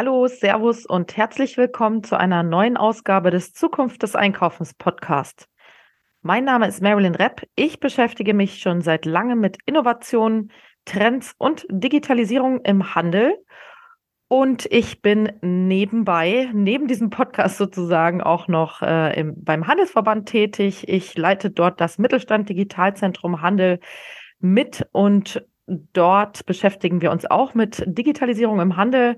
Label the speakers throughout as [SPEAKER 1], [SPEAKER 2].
[SPEAKER 1] Hallo, Servus und herzlich willkommen zu einer neuen Ausgabe des Zukunft des Einkaufens Podcast. Mein Name ist Marilyn Repp. Ich beschäftige mich schon seit langem mit Innovationen, Trends und Digitalisierung im Handel. Und ich bin nebenbei, neben diesem Podcast sozusagen, auch noch äh, im, beim Handelsverband tätig. Ich leite dort das Mittelstand Digitalzentrum Handel mit und dort beschäftigen wir uns auch mit Digitalisierung im Handel.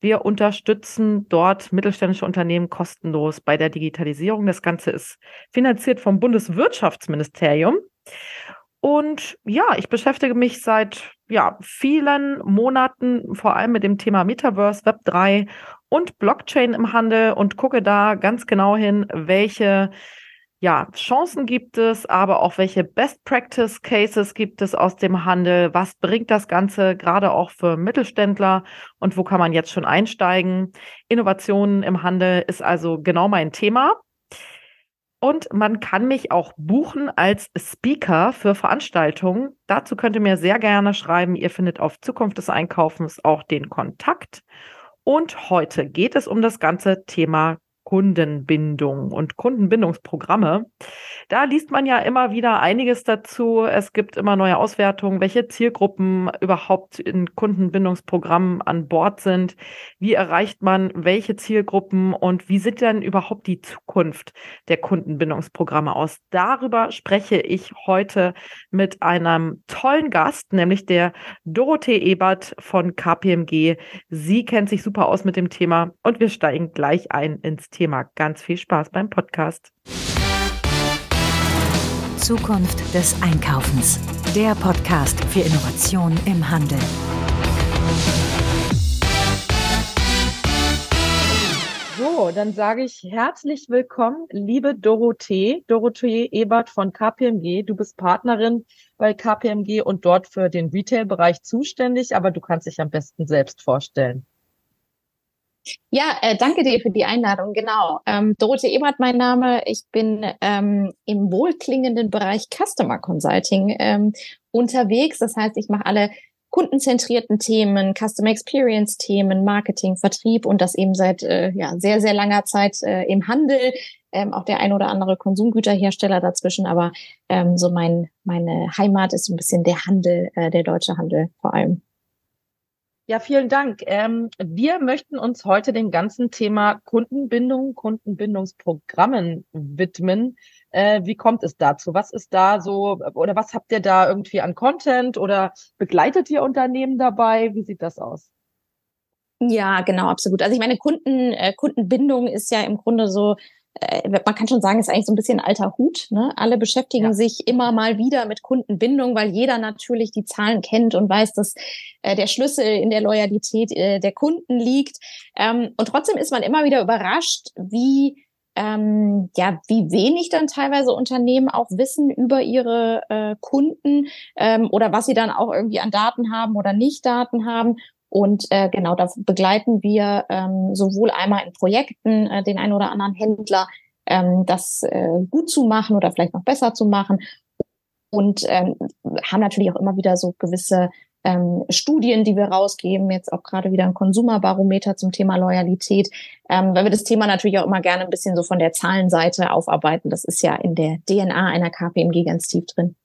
[SPEAKER 1] Wir unterstützen dort mittelständische Unternehmen kostenlos bei der Digitalisierung. Das Ganze ist finanziert vom Bundeswirtschaftsministerium. Und ja, ich beschäftige mich seit ja, vielen Monaten vor allem mit dem Thema Metaverse, Web 3 und Blockchain im Handel und gucke da ganz genau hin, welche ja, Chancen gibt es, aber auch welche Best Practice Cases gibt es aus dem Handel? Was bringt das Ganze gerade auch für Mittelständler und wo kann man jetzt schon einsteigen? Innovationen im Handel ist also genau mein Thema. Und man kann mich auch buchen als Speaker für Veranstaltungen. Dazu könnt ihr mir sehr gerne schreiben. Ihr findet auf Zukunft des Einkaufens auch den Kontakt. Und heute geht es um das ganze Thema Kundenbindung und Kundenbindungsprogramme. Da liest man ja immer wieder einiges dazu. Es gibt immer neue Auswertungen, welche Zielgruppen überhaupt in Kundenbindungsprogrammen an Bord sind. Wie erreicht man welche Zielgruppen und wie sieht denn überhaupt die Zukunft der Kundenbindungsprogramme aus? Darüber spreche ich heute mit einem tollen Gast, nämlich der Dorothee Ebert von KPMG. Sie kennt sich super aus mit dem Thema und wir steigen gleich ein ins Thema. Thema. Ganz viel Spaß beim Podcast.
[SPEAKER 2] Zukunft des Einkaufens. Der Podcast für Innovation im Handel.
[SPEAKER 1] So, dann sage ich herzlich willkommen, liebe Dorothee, Dorothee Ebert von KPMG. Du bist Partnerin bei KPMG und dort für den Retail-Bereich zuständig, aber du kannst dich am besten selbst vorstellen.
[SPEAKER 3] Ja, äh, danke dir für die Einladung. Genau. Ähm, Dorothee Ebert, mein Name. Ich bin ähm, im wohlklingenden Bereich Customer Consulting ähm, unterwegs. Das heißt, ich mache alle kundenzentrierten Themen, Customer Experience Themen, Marketing, Vertrieb und das eben seit äh, ja, sehr, sehr langer Zeit äh, im Handel. Ähm, auch der ein oder andere Konsumgüterhersteller dazwischen, aber ähm, so mein, meine Heimat ist ein bisschen der Handel, äh, der deutsche Handel vor allem.
[SPEAKER 1] Ja, vielen Dank. Ähm, wir möchten uns heute dem ganzen Thema Kundenbindung, Kundenbindungsprogrammen widmen. Äh, wie kommt es dazu? Was ist da so oder was habt ihr da irgendwie an Content oder begleitet ihr Unternehmen dabei? Wie sieht das aus?
[SPEAKER 3] Ja, genau, absolut. Also ich meine, Kunden, äh, Kundenbindung ist ja im Grunde so man kann schon sagen, ist eigentlich so ein bisschen alter Hut. Ne? Alle beschäftigen ja. sich immer mal wieder mit Kundenbindung, weil jeder natürlich die Zahlen kennt und weiß, dass äh, der Schlüssel in der Loyalität äh, der Kunden liegt. Ähm, und trotzdem ist man immer wieder überrascht, wie ähm, ja, wie wenig dann teilweise Unternehmen auch wissen über ihre äh, Kunden ähm, oder was sie dann auch irgendwie an Daten haben oder nicht Daten haben. Und äh, genau, da begleiten wir ähm, sowohl einmal in Projekten äh, den einen oder anderen Händler, ähm, das äh, gut zu machen oder vielleicht noch besser zu machen. Und ähm, haben natürlich auch immer wieder so gewisse ähm, Studien, die wir rausgeben, jetzt auch gerade wieder ein Konsumerbarometer zum Thema Loyalität, ähm, weil wir das Thema natürlich auch immer gerne ein bisschen so von der Zahlenseite aufarbeiten. Das ist ja in der DNA einer KPMG ganz tief drin.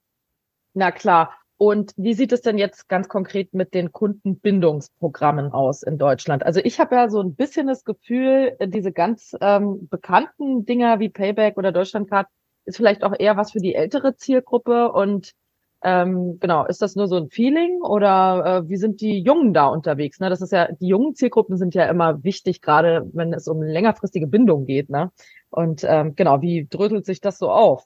[SPEAKER 1] Na klar. Und wie sieht es denn jetzt ganz konkret mit den Kundenbindungsprogrammen aus in Deutschland? Also ich habe ja so ein bisschen das Gefühl, diese ganz ähm, bekannten Dinger wie Payback oder Deutschlandcard ist vielleicht auch eher was für die ältere Zielgruppe. Und ähm, genau, ist das nur so ein Feeling oder äh, wie sind die Jungen da unterwegs? Ne? Das ist ja, die jungen Zielgruppen sind ja immer wichtig, gerade wenn es um längerfristige Bindung geht. Ne? Und ähm, genau, wie dröselt sich das so auf?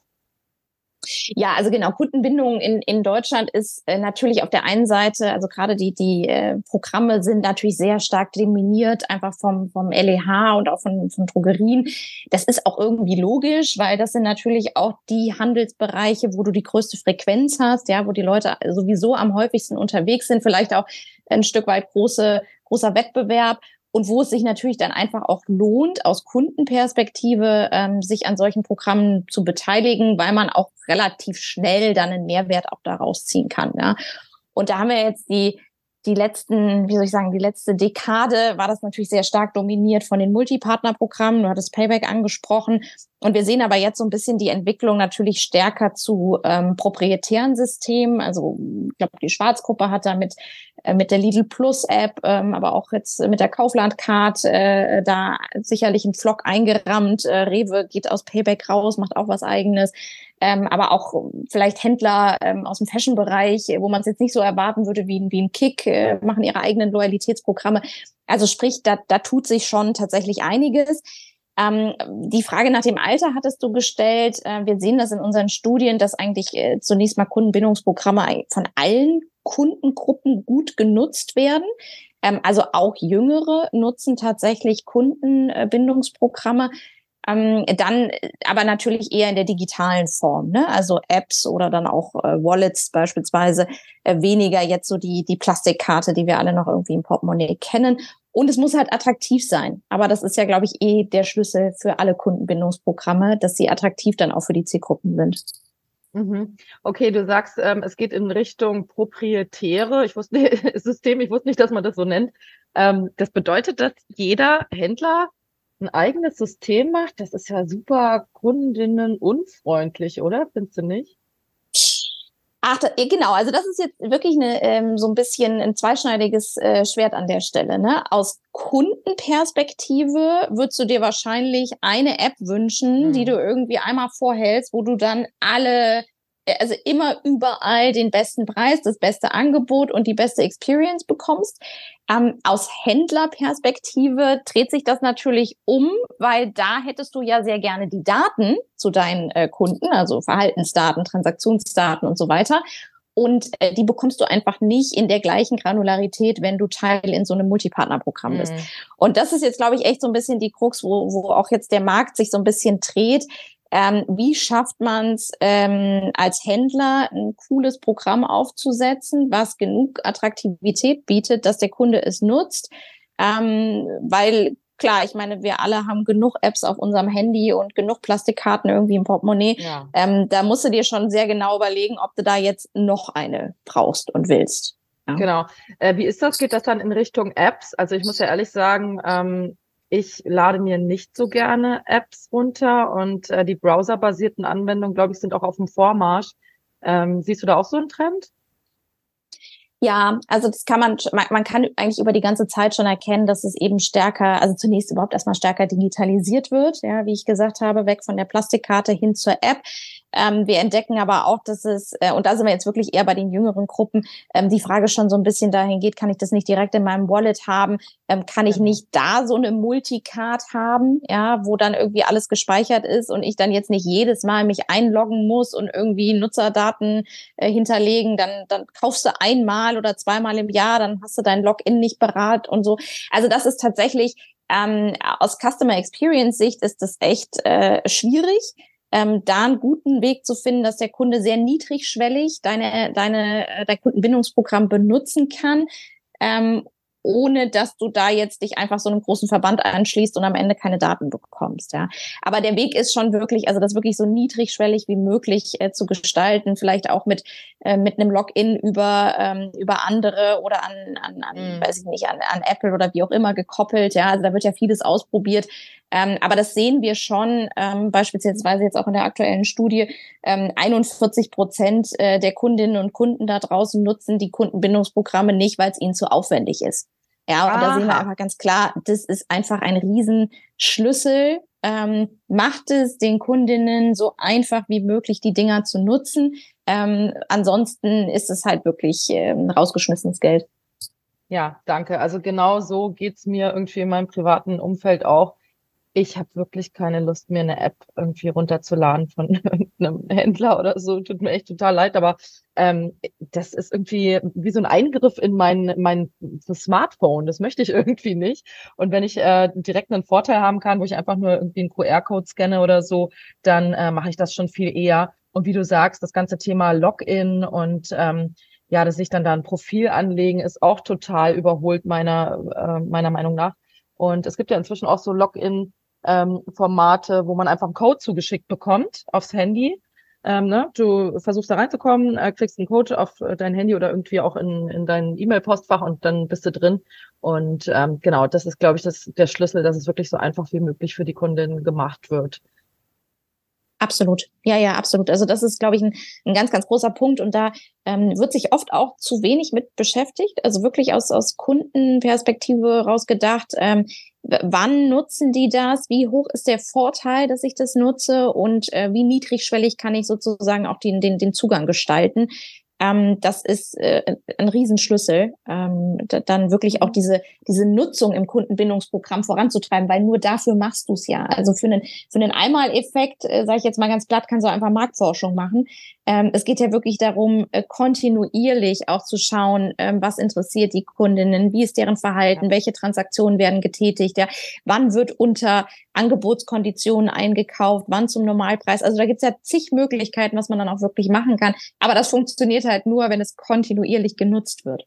[SPEAKER 3] Ja, also genau, Kundenbindung in, in Deutschland ist äh, natürlich auf der einen Seite, also gerade die, die äh, Programme sind natürlich sehr stark dominiert, einfach vom, vom LEH und auch von, von Drogerien. Das ist auch irgendwie logisch, weil das sind natürlich auch die Handelsbereiche, wo du die größte Frequenz hast, ja, wo die Leute sowieso am häufigsten unterwegs sind, vielleicht auch ein Stück weit große, großer Wettbewerb und wo es sich natürlich dann einfach auch lohnt, aus Kundenperspektive ähm, sich an solchen Programmen zu beteiligen, weil man auch relativ schnell dann einen Mehrwert auch daraus ziehen kann. Ja. Und da haben wir jetzt die die letzten, wie soll ich sagen, die letzte Dekade war das natürlich sehr stark dominiert von den Multipartnerprogrammen. Du hattest Payback angesprochen. Und wir sehen aber jetzt so ein bisschen die Entwicklung natürlich stärker zu ähm, proprietären Systemen. Also ich glaube, die Schwarzgruppe hat da mit, äh, mit der Lidl Plus App, ähm, aber auch jetzt mit der Kaufland Card äh, da sicherlich einen Flock eingerammt. Äh, Rewe geht aus Payback raus, macht auch was eigenes ähm, aber auch vielleicht Händler ähm, aus dem Fashion-Bereich, wo man es jetzt nicht so erwarten würde wie, wie ein Kick, äh, machen ihre eigenen Loyalitätsprogramme. Also sprich, da, da tut sich schon tatsächlich einiges. Ähm, die Frage nach dem Alter hattest du gestellt. Äh, wir sehen das in unseren Studien, dass eigentlich äh, zunächst mal Kundenbindungsprogramme von allen Kundengruppen gut genutzt werden. Ähm, also auch Jüngere nutzen tatsächlich Kundenbindungsprogramme. Ähm, dann aber natürlich eher in der digitalen Form, ne? also Apps oder dann auch äh, Wallets beispielsweise, äh, weniger jetzt so die, die Plastikkarte, die wir alle noch irgendwie im Portemonnaie kennen. Und es muss halt attraktiv sein. Aber das ist ja, glaube ich, eh der Schlüssel für alle Kundenbindungsprogramme, dass sie attraktiv dann auch für die Zielgruppen sind.
[SPEAKER 4] Mhm. Okay, du sagst, ähm, es geht in Richtung proprietäre ich wusste, System, ich wusste nicht, dass man das so nennt. Ähm, das bedeutet, dass jeder Händler ein eigenes System macht, das ist ja super Kundinnen unfreundlich, oder? Findest du nicht?
[SPEAKER 3] Ach, genau. Also das ist jetzt wirklich eine, ähm, so ein bisschen ein zweischneidiges äh, Schwert an der Stelle. Ne? Aus Kundenperspektive würdest du dir wahrscheinlich eine App wünschen, mhm. die du irgendwie einmal vorhältst, wo du dann alle also immer überall den besten Preis, das beste Angebot und die beste Experience bekommst. Ähm, aus Händlerperspektive dreht sich das natürlich um, weil da hättest du ja sehr gerne die Daten zu deinen äh, Kunden, also Verhaltensdaten, Transaktionsdaten und so weiter. Und äh, die bekommst du einfach nicht in der gleichen Granularität, wenn du Teil in so einem Multipartnerprogramm bist. Mhm. Und das ist jetzt, glaube ich, echt so ein bisschen die Krux, wo, wo auch jetzt der Markt sich so ein bisschen dreht. Ähm, wie schafft man es ähm, als Händler, ein cooles Programm aufzusetzen, was genug Attraktivität bietet, dass der Kunde es nutzt? Ähm, weil klar, ich meine, wir alle haben genug Apps auf unserem Handy und genug Plastikkarten irgendwie im Portemonnaie. Ja. Ähm, da musst du dir schon sehr genau überlegen, ob du da jetzt noch eine brauchst und willst.
[SPEAKER 4] Ja. Genau. Äh, wie ist das? Geht das dann in Richtung Apps? Also ich muss ja ehrlich sagen, ähm, ich lade mir nicht so gerne Apps runter und äh, die browserbasierten Anwendungen, glaube ich, sind auch auf dem Vormarsch. Ähm, siehst du da auch so einen Trend?
[SPEAKER 3] Ja, also das kann man, man kann eigentlich über die ganze Zeit schon erkennen, dass es eben stärker, also zunächst überhaupt erstmal stärker digitalisiert wird, ja, wie ich gesagt habe, weg von der Plastikkarte hin zur App. Ähm, wir entdecken aber auch, dass es, äh, und da sind wir jetzt wirklich eher bei den jüngeren Gruppen, ähm, die Frage schon so ein bisschen dahin geht, kann ich das nicht direkt in meinem Wallet haben? Ähm, kann ich genau. nicht da so eine Multicard haben, ja, wo dann irgendwie alles gespeichert ist und ich dann jetzt nicht jedes Mal mich einloggen muss und irgendwie Nutzerdaten äh, hinterlegen, dann, dann kaufst du einmal oder zweimal im Jahr, dann hast du dein Login nicht berat und so. Also das ist tatsächlich ähm, aus Customer Experience Sicht ist das echt äh, schwierig ähm, da einen guten Weg zu finden, dass der Kunde sehr niedrigschwellig deine, deine, äh, dein Kundenbindungsprogramm benutzen kann, ähm, ohne dass du da jetzt dich einfach so einem großen Verband anschließt und am Ende keine Daten bekommst. Ja. Aber der Weg ist schon wirklich, also das wirklich so niedrigschwellig wie möglich äh, zu gestalten, vielleicht auch mit, äh, mit einem Login über, ähm, über andere oder an, an, an mhm. weiß ich nicht, an, an Apple oder wie auch immer gekoppelt. Ja, also da wird ja vieles ausprobiert. Ähm, aber das sehen wir schon, ähm, beispielsweise jetzt auch in der aktuellen Studie, ähm, 41 Prozent äh, der Kundinnen und Kunden da draußen nutzen die Kundenbindungsprogramme nicht, weil es ihnen zu aufwendig ist. Ja, und Aha. da sehen wir einfach ganz klar, das ist einfach ein Riesenschlüssel. Ähm, macht es den Kundinnen so einfach wie möglich, die Dinger zu nutzen. Ähm, ansonsten ist es halt wirklich ähm, rausgeschmissenes Geld.
[SPEAKER 4] Ja, danke. Also genau so geht's mir irgendwie in meinem privaten Umfeld auch ich habe wirklich keine Lust, mir eine App irgendwie runterzuladen von irgendeinem Händler oder so. Tut mir echt total leid, aber ähm, das ist irgendwie wie so ein Eingriff in mein, mein Smartphone. Das möchte ich irgendwie nicht. Und wenn ich äh, direkt einen Vorteil haben kann, wo ich einfach nur irgendwie einen QR-Code scanne oder so, dann äh, mache ich das schon viel eher. Und wie du sagst, das ganze Thema Login und ähm, ja, dass sich dann da ein Profil anlegen, ist auch total überholt meiner, äh, meiner Meinung nach. Und es gibt ja inzwischen auch so Login ähm, Formate, wo man einfach einen Code zugeschickt bekommt aufs Handy. Ähm, ne? Du versuchst da reinzukommen, äh, kriegst einen Code auf äh, dein Handy oder irgendwie auch in, in dein E-Mail-Postfach und dann bist du drin. Und ähm, genau, das ist, glaube ich, das, der Schlüssel, dass es wirklich so einfach wie möglich für die Kundin gemacht wird.
[SPEAKER 3] Absolut. Ja, ja, absolut. Also das ist, glaube ich, ein, ein ganz, ganz großer Punkt. Und da ähm, wird sich oft auch zu wenig mit beschäftigt. Also wirklich aus, aus Kundenperspektive rausgedacht. Ähm, wann nutzen die das? Wie hoch ist der Vorteil, dass ich das nutze? Und äh, wie niedrigschwellig kann ich sozusagen auch den, den, den Zugang gestalten? Ähm, das ist äh, ein Riesenschlüssel, ähm, da, dann wirklich auch mhm. diese, diese Nutzung im Kundenbindungsprogramm voranzutreiben, weil nur dafür machst du es ja. Also für einen, für einen Einmaleffekt, äh, sage ich jetzt mal ganz platt, kannst du einfach Marktforschung machen. Ähm, es geht ja wirklich darum, äh, kontinuierlich auch zu schauen, ähm, was interessiert die Kundinnen, wie ist deren Verhalten, ja. welche Transaktionen werden getätigt, ja, wann wird unter Angebotskonditionen eingekauft, wann zum Normalpreis. Also da gibt's ja zig Möglichkeiten, was man dann auch wirklich machen kann. Aber das funktioniert halt nur, wenn es kontinuierlich genutzt wird.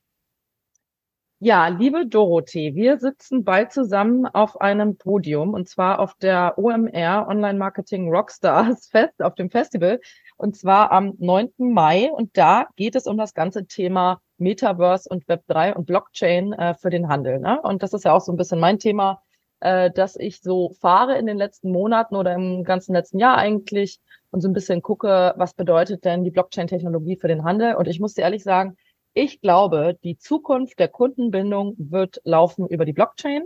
[SPEAKER 4] Ja, liebe Dorothee, wir sitzen bald zusammen auf einem Podium und zwar auf der OMR Online Marketing Rockstars Fest, auf dem Festival und zwar am 9. Mai und da geht es um das ganze Thema Metaverse und Web3 und Blockchain äh, für den Handel. Ne? Und das ist ja auch so ein bisschen mein Thema, äh, dass ich so fahre in den letzten Monaten oder im ganzen letzten Jahr eigentlich und so ein bisschen gucke, was bedeutet denn die Blockchain-Technologie für den Handel. Und ich muss dir ehrlich sagen, ich glaube, die Zukunft der Kundenbindung wird laufen über die Blockchain,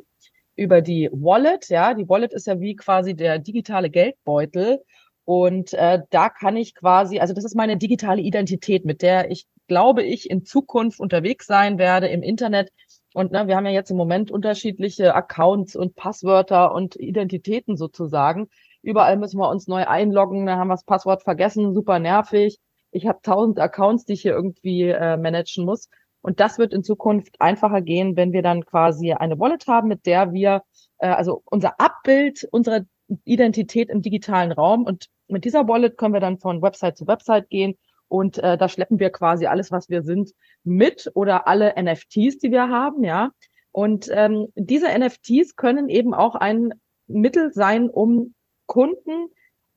[SPEAKER 4] über die Wallet. Ja, die Wallet ist ja wie quasi der digitale Geldbeutel. Und äh, da kann ich quasi, also das ist meine digitale Identität, mit der ich glaube ich in Zukunft unterwegs sein werde im Internet. Und ne, wir haben ja jetzt im Moment unterschiedliche Accounts und Passwörter und Identitäten sozusagen. Überall müssen wir uns neu einloggen, da haben wir das Passwort vergessen, super nervig. Ich habe tausend Accounts, die ich hier irgendwie äh, managen muss. Und das wird in Zukunft einfacher gehen, wenn wir dann quasi eine Wallet haben, mit der wir äh, also unser Abbild unserer Identität im digitalen Raum und mit dieser Wallet können wir dann von Website zu Website gehen und äh, da schleppen wir quasi alles, was wir sind, mit oder alle NFTs, die wir haben, ja. Und ähm, diese NFTs können eben auch ein Mittel sein, um Kunden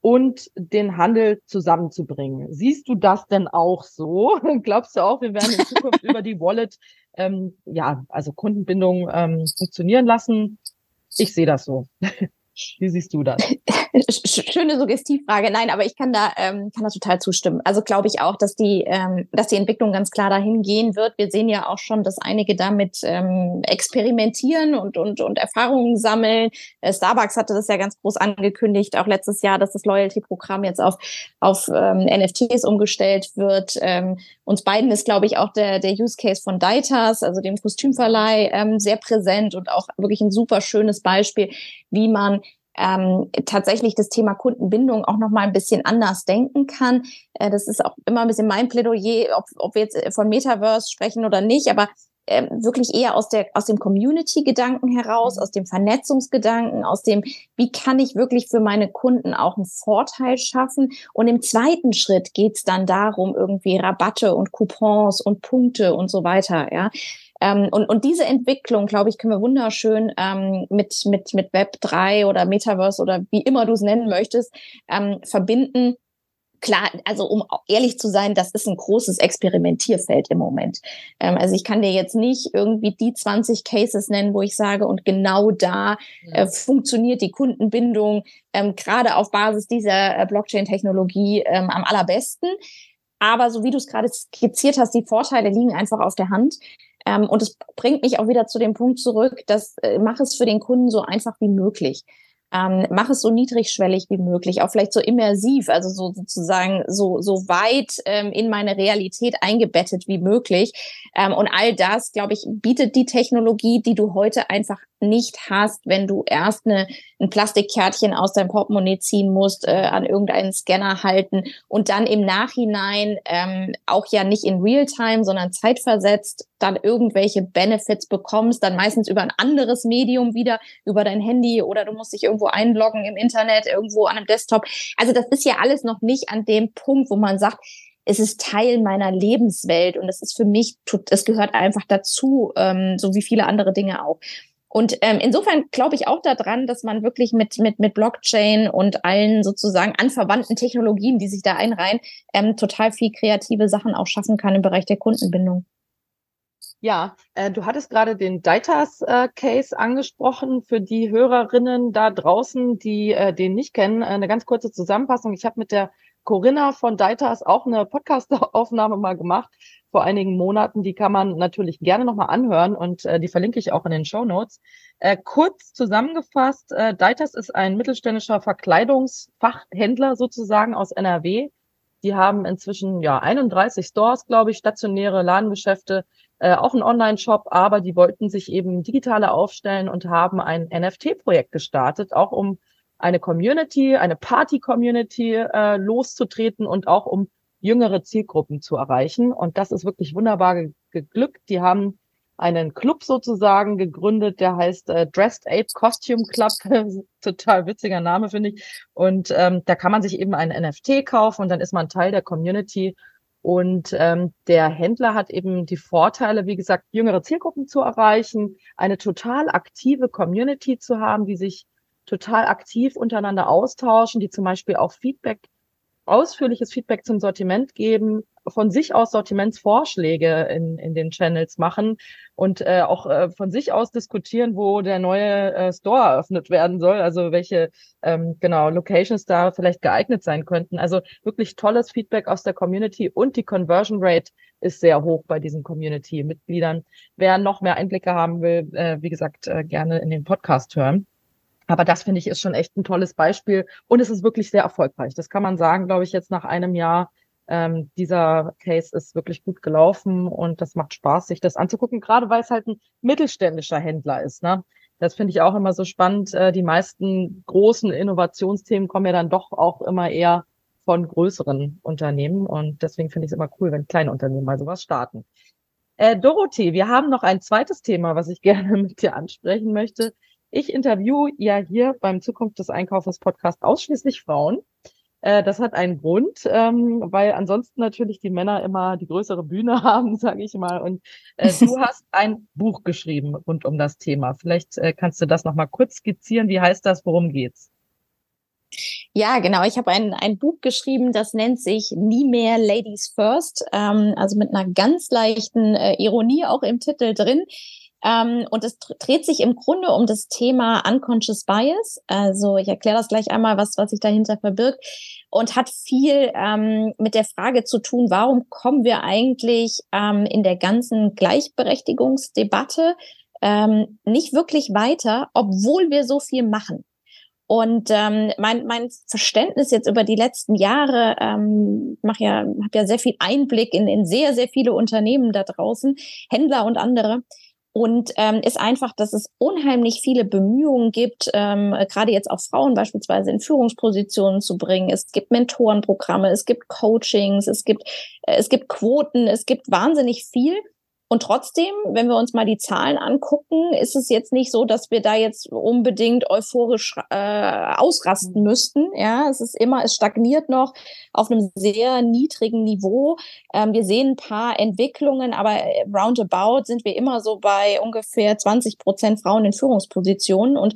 [SPEAKER 4] und den Handel zusammenzubringen. Siehst du das denn auch so? Glaubst du auch, wir werden in Zukunft über die Wallet ähm, ja also Kundenbindung ähm, funktionieren lassen? Ich sehe das so. Wie siehst du das?
[SPEAKER 3] Schöne Suggestivfrage. Nein, aber ich kann da, ähm, kann da total zustimmen. Also glaube ich auch, dass die, ähm, dass die Entwicklung ganz klar dahin gehen wird. Wir sehen ja auch schon, dass einige damit ähm, experimentieren und, und, und Erfahrungen sammeln. Äh, Starbucks hatte das ja ganz groß angekündigt, auch letztes Jahr, dass das Loyalty-Programm jetzt auf, auf ähm, NFTs umgestellt wird. Ähm, uns beiden ist, glaube ich, auch der, der Use Case von Deitas, also dem Kostümverleih, ähm, sehr präsent und auch wirklich ein super schönes Beispiel, wie man ähm, tatsächlich das Thema Kundenbindung auch noch mal ein bisschen anders denken kann. Äh, das ist auch immer ein bisschen mein Plädoyer, ob, ob wir jetzt äh, von Metaverse sprechen oder nicht, aber äh, wirklich eher aus der aus dem Community-Gedanken heraus, mhm. aus dem Vernetzungsgedanken, aus dem wie kann ich wirklich für meine Kunden auch einen Vorteil schaffen. Und im zweiten Schritt geht es dann darum, irgendwie Rabatte und Coupons und Punkte und so weiter. Ja, ähm, und, und diese Entwicklung, glaube ich, können wir wunderschön ähm, mit, mit, mit Web 3 oder Metaverse oder wie immer du es nennen möchtest, ähm, verbinden. Klar, also um ehrlich zu sein, das ist ein großes Experimentierfeld im Moment. Ähm, also ich kann dir jetzt nicht irgendwie die 20 Cases nennen, wo ich sage, und genau da äh, funktioniert die Kundenbindung ähm, gerade auf Basis dieser äh, Blockchain-Technologie ähm, am allerbesten. Aber so wie du es gerade skizziert hast, die Vorteile liegen einfach auf der Hand. Ähm, und es bringt mich auch wieder zu dem Punkt zurück, dass äh, mach es für den Kunden so einfach wie möglich. Ähm, mach es so niedrigschwellig wie möglich, auch vielleicht so immersiv, also so sozusagen so, so weit ähm, in meine Realität eingebettet wie möglich. Ähm, und all das, glaube ich, bietet die Technologie, die du heute einfach nicht hast, wenn du erst eine, ein Plastikkärtchen aus deinem Portemonnaie ziehen musst, äh, an irgendeinen Scanner halten und dann im Nachhinein ähm, auch ja nicht in Realtime, sondern zeitversetzt dann irgendwelche Benefits bekommst, dann meistens über ein anderes Medium wieder, über dein Handy oder du musst dich irgendwo einloggen im Internet, irgendwo an einem Desktop. Also das ist ja alles noch nicht an dem Punkt, wo man sagt, es ist Teil meiner Lebenswelt und es ist für mich, es gehört einfach dazu, ähm, so wie viele andere Dinge auch. Und ähm, insofern glaube ich auch daran, dass man wirklich mit, mit, mit Blockchain und allen sozusagen anverwandten Technologien, die sich da einreihen, ähm, total viel kreative Sachen auch schaffen kann im Bereich der Kundenbindung.
[SPEAKER 4] Ja, äh, du hattest gerade den Deitas äh, Case angesprochen. Für die Hörerinnen da draußen, die äh, den nicht kennen, äh, eine ganz kurze Zusammenfassung. Ich habe mit der Corinna von Deitas auch eine Podcast-Aufnahme mal gemacht vor einigen Monaten. Die kann man natürlich gerne nochmal anhören und äh, die verlinke ich auch in den Show Notes. Äh, kurz zusammengefasst, äh, Deitas ist ein mittelständischer Verkleidungsfachhändler sozusagen aus NRW. Die haben inzwischen ja 31 Stores, glaube ich, stationäre Ladengeschäfte äh, auch ein Online-Shop, aber die wollten sich eben digitaler aufstellen und haben ein NFT-Projekt gestartet, auch um eine Community, eine Party-Community äh, loszutreten und auch um jüngere Zielgruppen zu erreichen. Und das ist wirklich wunderbar ge geglückt. Die haben einen Club sozusagen gegründet, der heißt äh, Dressed Ape Costume Club. Total witziger Name, finde ich. Und ähm, da kann man sich eben einen NFT kaufen und dann ist man Teil der Community und ähm, der Händler hat eben die Vorteile, wie gesagt, jüngere Zielgruppen zu erreichen, eine total aktive Community zu haben, die sich total aktiv untereinander austauschen, die zum Beispiel auch Feedback, ausführliches Feedback zum Sortiment geben, von sich aus Sortimentsvorschläge in, in den Channels machen und äh, auch äh, von sich aus diskutieren, wo der neue äh, Store eröffnet werden soll, also welche ähm, genau Locations da vielleicht geeignet sein könnten. Also wirklich tolles Feedback aus der Community und die Conversion Rate ist sehr hoch bei diesen Community-Mitgliedern. Wer noch mehr Einblicke haben will, äh, wie gesagt, äh, gerne in den Podcast hören. Aber das finde ich ist schon echt ein tolles Beispiel und es ist wirklich sehr erfolgreich. Das kann man sagen, glaube ich, jetzt nach einem Jahr ähm, dieser Case ist wirklich gut gelaufen und das macht Spaß, sich das anzugucken, gerade weil es halt ein mittelständischer Händler ist. Ne? Das finde ich auch immer so spannend. Äh, die meisten großen Innovationsthemen kommen ja dann doch auch immer eher von größeren Unternehmen und deswegen finde ich es immer cool, wenn kleine Unternehmen mal sowas starten. Äh, Dorothee, wir haben noch ein zweites Thema, was ich gerne mit dir ansprechen möchte. Ich interview ja hier beim Zukunft des Einkaufes Podcast ausschließlich Frauen. Äh, das hat einen Grund, ähm, weil ansonsten natürlich die Männer immer die größere Bühne haben, sage ich mal. Und äh, du hast ein Buch geschrieben rund um das Thema. Vielleicht äh, kannst du das noch mal kurz skizzieren. Wie heißt das? Worum geht's?
[SPEAKER 3] Ja, genau. Ich habe ein, ein Buch geschrieben, das nennt sich Nie mehr Ladies First, ähm, also mit einer ganz leichten äh, Ironie auch im Titel drin. Ähm, und es dreht sich im Grunde um das Thema Unconscious Bias. Also ich erkläre das gleich einmal, was, was sich dahinter verbirgt. Und hat viel ähm, mit der Frage zu tun, warum kommen wir eigentlich ähm, in der ganzen Gleichberechtigungsdebatte ähm, nicht wirklich weiter, obwohl wir so viel machen. Und ähm, mein, mein Verständnis jetzt über die letzten Jahre, ähm, mache ja, habe ja sehr viel Einblick in, in sehr, sehr viele Unternehmen da draußen, Händler und andere, und ähm, ist einfach, dass es unheimlich viele Bemühungen gibt, ähm, gerade jetzt auch Frauen beispielsweise in Führungspositionen zu bringen. Es gibt Mentorenprogramme, es gibt Coachings, es gibt, äh, es gibt Quoten, es gibt wahnsinnig viel. Und trotzdem, wenn wir uns mal die Zahlen angucken, ist es jetzt nicht so, dass wir da jetzt unbedingt euphorisch äh, ausrasten mhm. müssten. Ja, es ist immer, es stagniert noch auf einem sehr niedrigen Niveau. Ähm, wir sehen ein paar Entwicklungen, aber äh, roundabout sind wir immer so bei ungefähr 20 Prozent Frauen in Führungspositionen. Und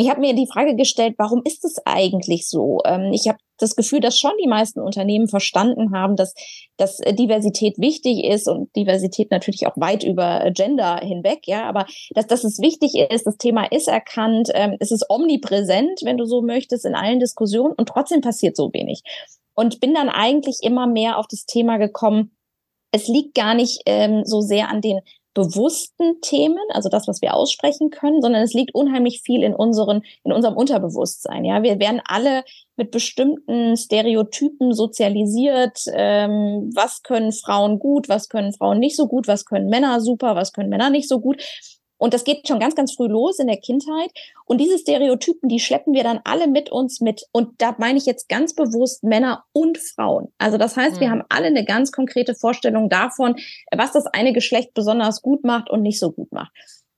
[SPEAKER 3] ich habe mir die Frage gestellt, warum ist es eigentlich so? Ähm, ich habe das Gefühl, dass schon die meisten Unternehmen verstanden haben, dass, dass Diversität wichtig ist und Diversität natürlich auch weit über Gender hinweg, ja, aber dass, dass es wichtig ist, das Thema ist erkannt, ähm, es ist omnipräsent, wenn du so möchtest, in allen Diskussionen und trotzdem passiert so wenig. Und bin dann eigentlich immer mehr auf das Thema gekommen, es liegt gar nicht ähm, so sehr an den bewussten Themen, also das, was wir aussprechen können, sondern es liegt unheimlich viel in unseren, in unserem Unterbewusstsein. Ja, wir werden alle mit bestimmten Stereotypen sozialisiert. Ähm, was können Frauen gut, was können Frauen nicht so gut, was können Männer super, was können Männer nicht so gut. Und das geht schon ganz, ganz früh los in der Kindheit. Und diese Stereotypen, die schleppen wir dann alle mit uns mit. Und da meine ich jetzt ganz bewusst Männer und Frauen. Also das heißt, mhm. wir haben alle eine ganz konkrete Vorstellung davon, was das eine Geschlecht besonders gut macht und nicht so gut macht.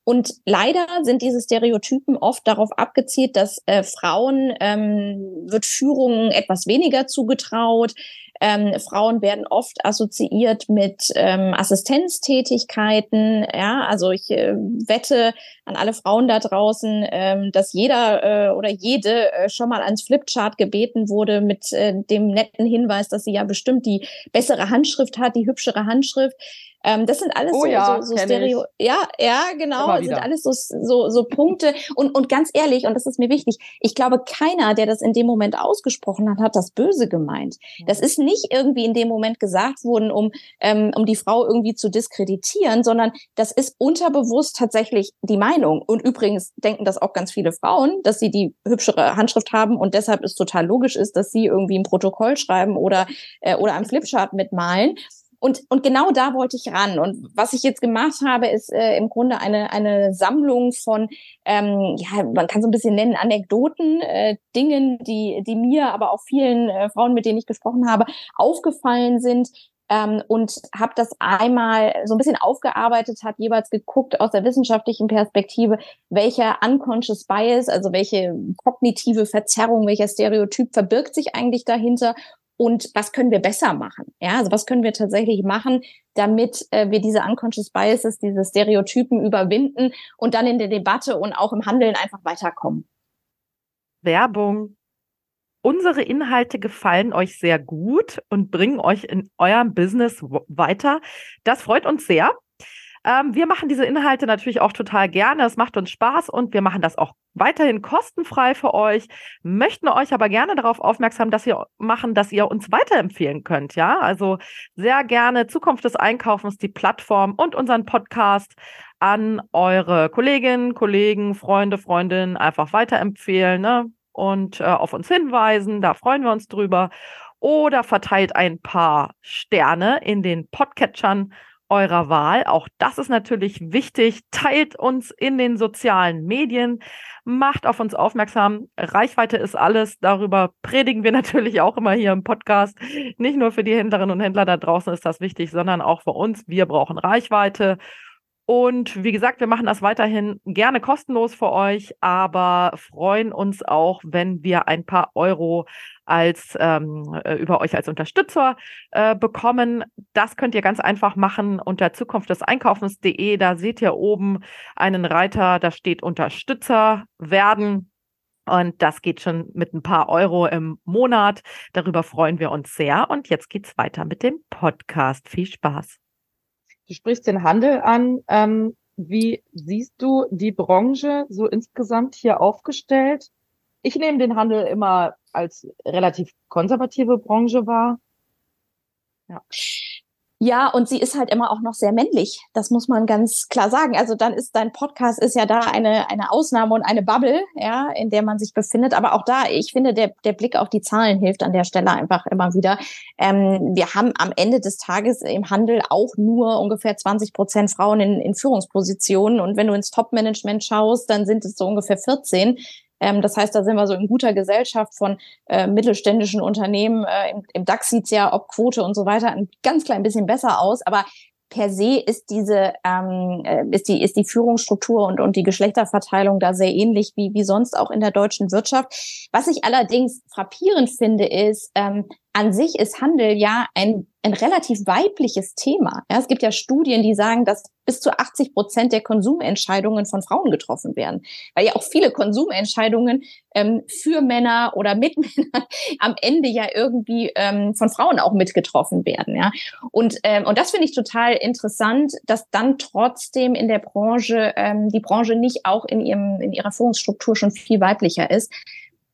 [SPEAKER 3] Und leider sind diese Stereotypen oft darauf abgezielt, dass äh, Frauen ähm, wird Führung etwas weniger zugetraut, Ähm, Frauen werden oft assoziiert mit ähm, Assistenztätigkeiten. Ja, also ich äh, wette an alle Frauen da draußen, ähm, dass jeder äh, oder jede äh, schon mal ans Flipchart gebeten wurde mit äh, dem netten Hinweis, dass sie ja bestimmt die bessere Handschrift hat, die hübschere Handschrift. Ähm, das sind alles oh, so, ja, so, so Stereo. Ich. Ja, ja, genau. Das sind alles so, so, so Punkte. Und, und ganz ehrlich, und das ist mir wichtig, ich glaube, keiner, der das in dem Moment ausgesprochen hat, hat das böse gemeint. Das ist nicht irgendwie in dem Moment gesagt worden, um, ähm, um die Frau irgendwie zu diskreditieren, sondern das ist unterbewusst tatsächlich die Meinung. Und übrigens denken das auch ganz viele Frauen, dass sie die hübschere Handschrift haben und deshalb es total logisch ist, dass sie irgendwie ein Protokoll schreiben oder, äh, oder am Flipchart mitmalen. Und, und genau da wollte ich ran. Und was ich jetzt gemacht habe, ist äh, im Grunde eine, eine Sammlung von, ähm, ja, man kann so ein bisschen nennen, Anekdoten, äh, Dingen, die, die mir, aber auch vielen äh, Frauen, mit denen ich gesprochen habe, aufgefallen sind, ähm, und habe das einmal so ein bisschen aufgearbeitet, habe jeweils geguckt aus der wissenschaftlichen Perspektive, welcher unconscious bias, also welche kognitive Verzerrung, welcher Stereotyp verbirgt sich eigentlich dahinter und was können wir besser machen? Ja, also was können wir tatsächlich machen, damit äh, wir diese unconscious biases, diese Stereotypen überwinden und dann in der Debatte und auch im Handeln einfach weiterkommen.
[SPEAKER 1] Werbung. Unsere Inhalte gefallen euch sehr gut und bringen euch in eurem Business weiter. Das freut uns sehr. Ähm, wir machen diese Inhalte natürlich auch total gerne. Es macht uns Spaß und wir machen das auch weiterhin kostenfrei für euch, möchten euch aber gerne darauf aufmerksam, dass ihr machen, dass ihr uns weiterempfehlen könnt. Ja, also sehr gerne Zukunft des Einkaufens, die Plattform und unseren Podcast an eure Kolleginnen, Kollegen, Freunde, Freundinnen einfach weiterempfehlen ne? und äh, auf uns hinweisen. Da freuen wir uns drüber. Oder verteilt ein paar Sterne in den Podcatchern eurer Wahl. Auch das ist natürlich wichtig. Teilt uns in den sozialen Medien, macht auf uns aufmerksam. Reichweite ist alles. Darüber predigen wir natürlich auch immer hier im Podcast. Nicht nur für die Händlerinnen und Händler da draußen ist das wichtig, sondern auch für uns. Wir brauchen Reichweite. Und wie gesagt, wir machen das weiterhin gerne kostenlos für euch, aber freuen uns auch, wenn wir ein paar Euro als ähm, äh, über euch als Unterstützer äh, bekommen. Das könnt ihr ganz einfach machen unter Zukunft des Einkaufens.de. Da seht ihr oben einen Reiter, da steht Unterstützer werden. Und das geht schon mit ein paar Euro im Monat. Darüber freuen wir uns sehr. Und jetzt geht's weiter mit dem Podcast. Viel Spaß.
[SPEAKER 4] Du sprichst den Handel an. Ähm, wie siehst du die Branche so insgesamt hier aufgestellt? Ich nehme den Handel immer als relativ konservative Branche wahr.
[SPEAKER 3] Ja. Ja, und sie ist halt immer auch noch sehr männlich. Das muss man ganz klar sagen. Also dann ist dein Podcast ist ja da eine, eine Ausnahme und eine Bubble, ja, in der man sich befindet. Aber auch da, ich finde, der, der Blick auf die Zahlen hilft an der Stelle einfach immer wieder. Ähm, wir haben am Ende des Tages im Handel auch nur ungefähr 20 Prozent Frauen in, in Führungspositionen. Und wenn du ins Top-Management schaust, dann sind es so ungefähr 14. Ähm, das heißt, da sind wir so in guter Gesellschaft von äh, mittelständischen Unternehmen. Äh, im, Im DAX sieht's ja ob Quote und so weiter ein ganz klein bisschen besser aus, aber per se ist diese ähm, äh, ist die ist die Führungsstruktur und und die Geschlechterverteilung da sehr ähnlich wie wie sonst auch in der deutschen Wirtschaft. Was ich allerdings frappierend finde, ist ähm, an sich ist Handel ja ein, ein relativ weibliches Thema. Ja, es gibt ja Studien, die sagen, dass bis zu 80 Prozent der Konsumentscheidungen von Frauen getroffen werden, weil ja auch viele Konsumentscheidungen ähm, für Männer oder mit Männern am Ende ja irgendwie ähm, von Frauen auch mitgetroffen werden. Ja, und ähm, und das finde ich total interessant, dass dann trotzdem in der Branche ähm, die Branche nicht auch in ihrem in ihrer Führungsstruktur schon viel weiblicher ist.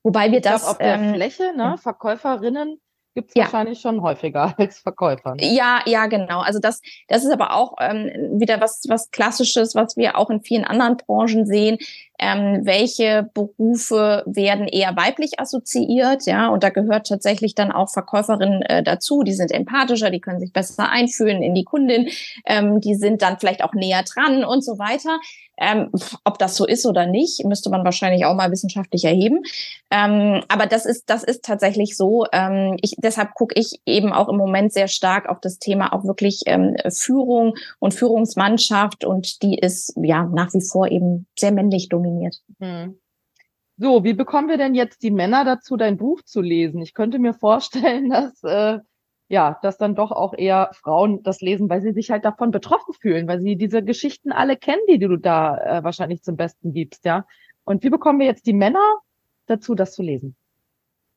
[SPEAKER 3] Wobei wir ich das
[SPEAKER 4] glaub, auf der ähm, Fläche, ne, Verkäuferinnen gibt es ja. wahrscheinlich schon häufiger als Verkäufer.
[SPEAKER 3] Ja, ja, genau. Also das, das ist aber auch ähm, wieder was, was Klassisches, was wir auch in vielen anderen Branchen sehen. Ähm, welche Berufe werden eher weiblich assoziiert, ja, und da gehört tatsächlich dann auch Verkäuferinnen äh, dazu, die sind empathischer, die können sich besser einfühlen in die Kundin, ähm, die sind dann vielleicht auch näher dran und so weiter. Ähm, ob das so ist oder nicht, müsste man wahrscheinlich auch mal wissenschaftlich erheben. Ähm, aber das ist, das ist tatsächlich so. Ähm, ich, deshalb gucke ich eben auch im Moment sehr stark auf das Thema auch wirklich ähm, Führung und Führungsmannschaft und die ist ja nach wie vor eben sehr männlich dominiert. Hm.
[SPEAKER 4] So, wie bekommen wir denn jetzt die Männer dazu, dein Buch zu lesen? Ich könnte mir vorstellen, dass äh,
[SPEAKER 5] ja, dass dann doch auch eher Frauen das lesen, weil sie sich halt davon betroffen fühlen, weil sie diese Geschichten alle kennen, die du da äh, wahrscheinlich zum Besten gibst, ja. Und wie bekommen wir jetzt die Männer dazu, das zu lesen?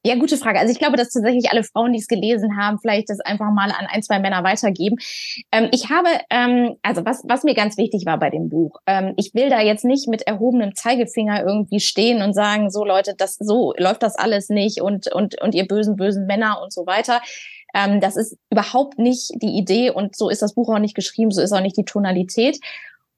[SPEAKER 3] Ja, gute Frage. Also ich glaube, dass tatsächlich alle Frauen, die es gelesen haben, vielleicht das einfach mal an ein, zwei Männer weitergeben. Ähm, ich habe, ähm, also was, was mir ganz wichtig war bei dem Buch, ähm, ich will da jetzt nicht mit erhobenem Zeigefinger irgendwie stehen und sagen, so Leute, das so läuft das alles nicht und und und ihr bösen bösen Männer und so weiter. Ähm, das ist überhaupt nicht die Idee und so ist das Buch auch nicht geschrieben, so ist auch nicht die Tonalität.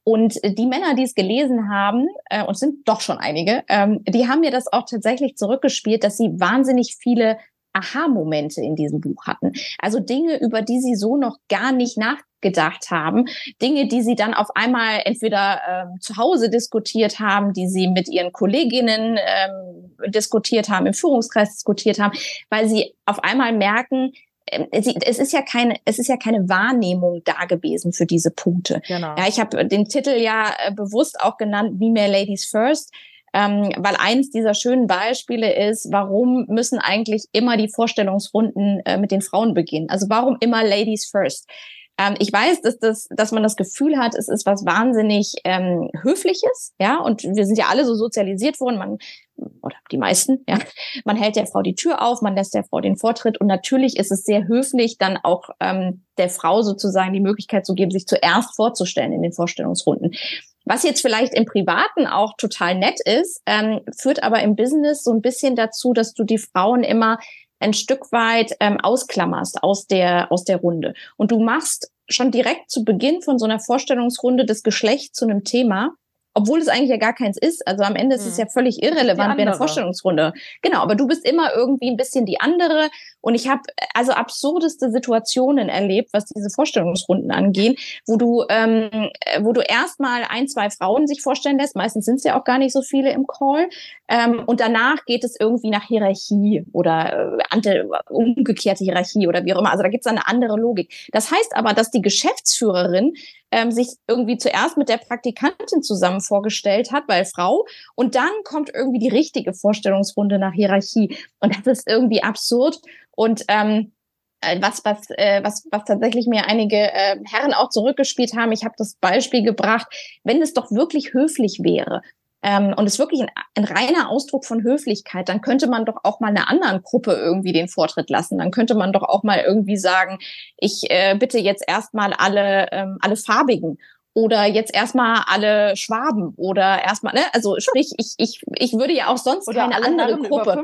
[SPEAKER 3] Und die Männer, die es gelesen haben, äh, und sind doch schon einige, ähm, die haben mir das auch tatsächlich zurückgespielt, dass sie wahnsinnig viele Aha-Momente in diesem Buch hatten. Also Dinge, über die sie so noch gar nicht nachgedacht haben. Dinge, die sie dann auf einmal entweder ähm, zu Hause diskutiert haben, die sie mit ihren Kolleginnen ähm, diskutiert haben, im Führungskreis diskutiert haben, weil sie auf einmal merken, ähm, es ist ja keine, es ist ja keine Wahrnehmung da gewesen für diese Punkte. Genau. Ja, ich habe den Titel ja äh, bewusst auch genannt, wie mehr Ladies First, ähm, weil eins dieser schönen Beispiele ist, warum müssen eigentlich immer die Vorstellungsrunden äh, mit den Frauen beginnen? Also warum immer Ladies First? Ähm, ich weiß, dass, das, dass man das Gefühl hat, es ist was wahnsinnig ähm, Höfliches, ja, und wir sind ja alle so sozialisiert worden, man, oder die meisten, ja, man hält der Frau die Tür auf, man lässt der Frau den Vortritt und natürlich ist es sehr höflich, dann auch ähm, der Frau sozusagen die Möglichkeit zu geben, sich zuerst vorzustellen in den Vorstellungsrunden. Was jetzt vielleicht im Privaten auch total nett ist, ähm, führt aber im Business so ein bisschen dazu, dass du die Frauen immer ein Stück weit ähm, ausklammerst aus der, aus der Runde. Und du machst schon direkt zu Beginn von so einer Vorstellungsrunde das Geschlecht zu einem Thema, obwohl es eigentlich ja gar keins ist. Also am Ende ist es hm. ja völlig irrelevant wie eine Vorstellungsrunde. Genau, aber du bist immer irgendwie ein bisschen die andere. Und ich habe also absurdeste Situationen erlebt, was diese Vorstellungsrunden angehen, wo du, ähm, wo du erstmal ein, zwei Frauen sich vorstellen lässt. Meistens sind es ja auch gar nicht so viele im Call. Ähm, und danach geht es irgendwie nach Hierarchie oder äh, umgekehrte Hierarchie oder wie auch immer. Also da gibt es eine andere Logik. Das heißt aber, dass die Geschäftsführerin ähm, sich irgendwie zuerst mit der Praktikantin zusammen vorgestellt hat, weil Frau, und dann kommt irgendwie die richtige Vorstellungsrunde nach Hierarchie. Und das ist irgendwie absurd. Und ähm, äh, was, was, äh, was, was tatsächlich mir einige äh, Herren auch zurückgespielt haben. Ich habe das Beispiel gebracht, wenn es doch wirklich höflich wäre, ähm, und es wirklich ein, ein reiner Ausdruck von Höflichkeit, dann könnte man doch auch mal einer anderen Gruppe irgendwie den Vortritt lassen. Dann könnte man doch auch mal irgendwie sagen, ich äh, bitte jetzt erstmal alle, ähm, alle Farbigen oder jetzt erstmal alle Schwaben oder erstmal, ne? Also sprich, ich, ich, ich würde ja auch sonst oder keine andere Gruppe.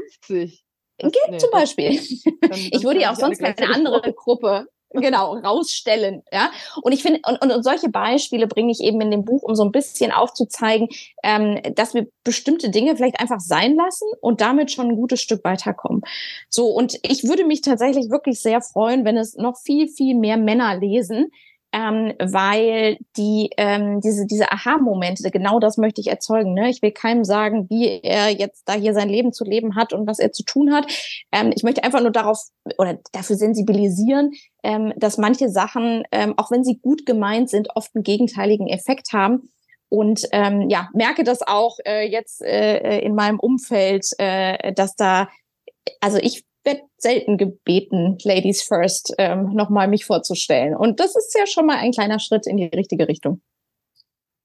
[SPEAKER 3] Geht nee, zum Beispiel. Dann, dann ich würde ja auch sonst keine andere Gruppe genau rausstellen ja. Und ich finde und, und, solche Beispiele bringe ich eben in dem Buch um so ein bisschen aufzuzeigen ähm, dass wir bestimmte Dinge vielleicht einfach sein lassen und damit schon ein gutes Stück weiterkommen. So und ich würde mich tatsächlich wirklich sehr freuen wenn es noch viel viel mehr Männer lesen ähm, weil die ähm, diese diese Aha-Momente, genau das möchte ich erzeugen. Ne? Ich will keinem sagen, wie er jetzt da hier sein Leben zu leben hat und was er zu tun hat. Ähm, ich möchte einfach nur darauf oder dafür sensibilisieren, ähm, dass manche Sachen, ähm, auch wenn sie gut gemeint sind, oft einen gegenteiligen Effekt haben. Und ähm, ja, merke das auch äh, jetzt äh, in meinem Umfeld, äh, dass da, also ich werde selten gebeten, Ladies First, ähm, nochmal mich vorzustellen. Und das ist ja schon mal ein kleiner Schritt in die richtige Richtung.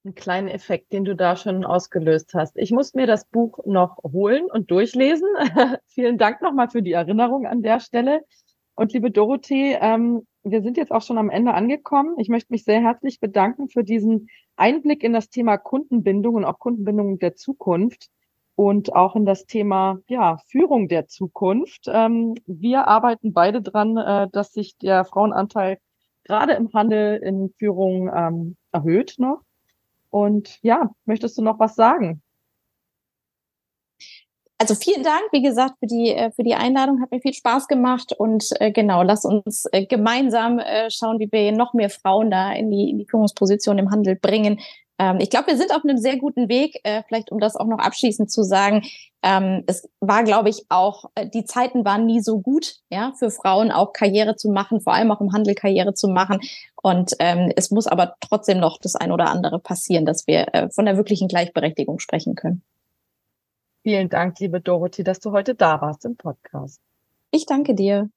[SPEAKER 5] Ein kleiner Effekt, den du da schon ausgelöst hast. Ich muss mir das Buch noch holen und durchlesen. Vielen Dank nochmal für die Erinnerung an der Stelle. Und liebe Dorothee, ähm, wir sind jetzt auch schon am Ende angekommen. Ich möchte mich sehr herzlich bedanken für diesen Einblick in das Thema Kundenbindung und auch Kundenbindung der Zukunft und auch in das Thema ja, Führung der Zukunft. Ähm, wir arbeiten beide dran, äh, dass sich der Frauenanteil gerade im Handel in Führung ähm, erhöht noch. Und ja, möchtest du noch was sagen?
[SPEAKER 3] Also vielen Dank, wie gesagt, für die, äh, für die Einladung. Hat mir viel Spaß gemacht. Und äh, genau, lass uns äh, gemeinsam schauen, wie wir noch mehr Frauen da in die, in die Führungsposition im Handel bringen, ähm, ich glaube, wir sind auf einem sehr guten Weg. Äh, vielleicht, um das auch noch abschließend zu sagen, ähm, es war, glaube ich, auch, äh, die Zeiten waren nie so gut, ja, für Frauen auch Karriere zu machen, vor allem auch im Handel Karriere zu machen. Und ähm, es muss aber trotzdem noch das ein oder andere passieren, dass wir äh, von der wirklichen Gleichberechtigung sprechen können.
[SPEAKER 5] Vielen Dank, liebe Dorothee, dass du heute da warst im Podcast.
[SPEAKER 3] Ich danke dir.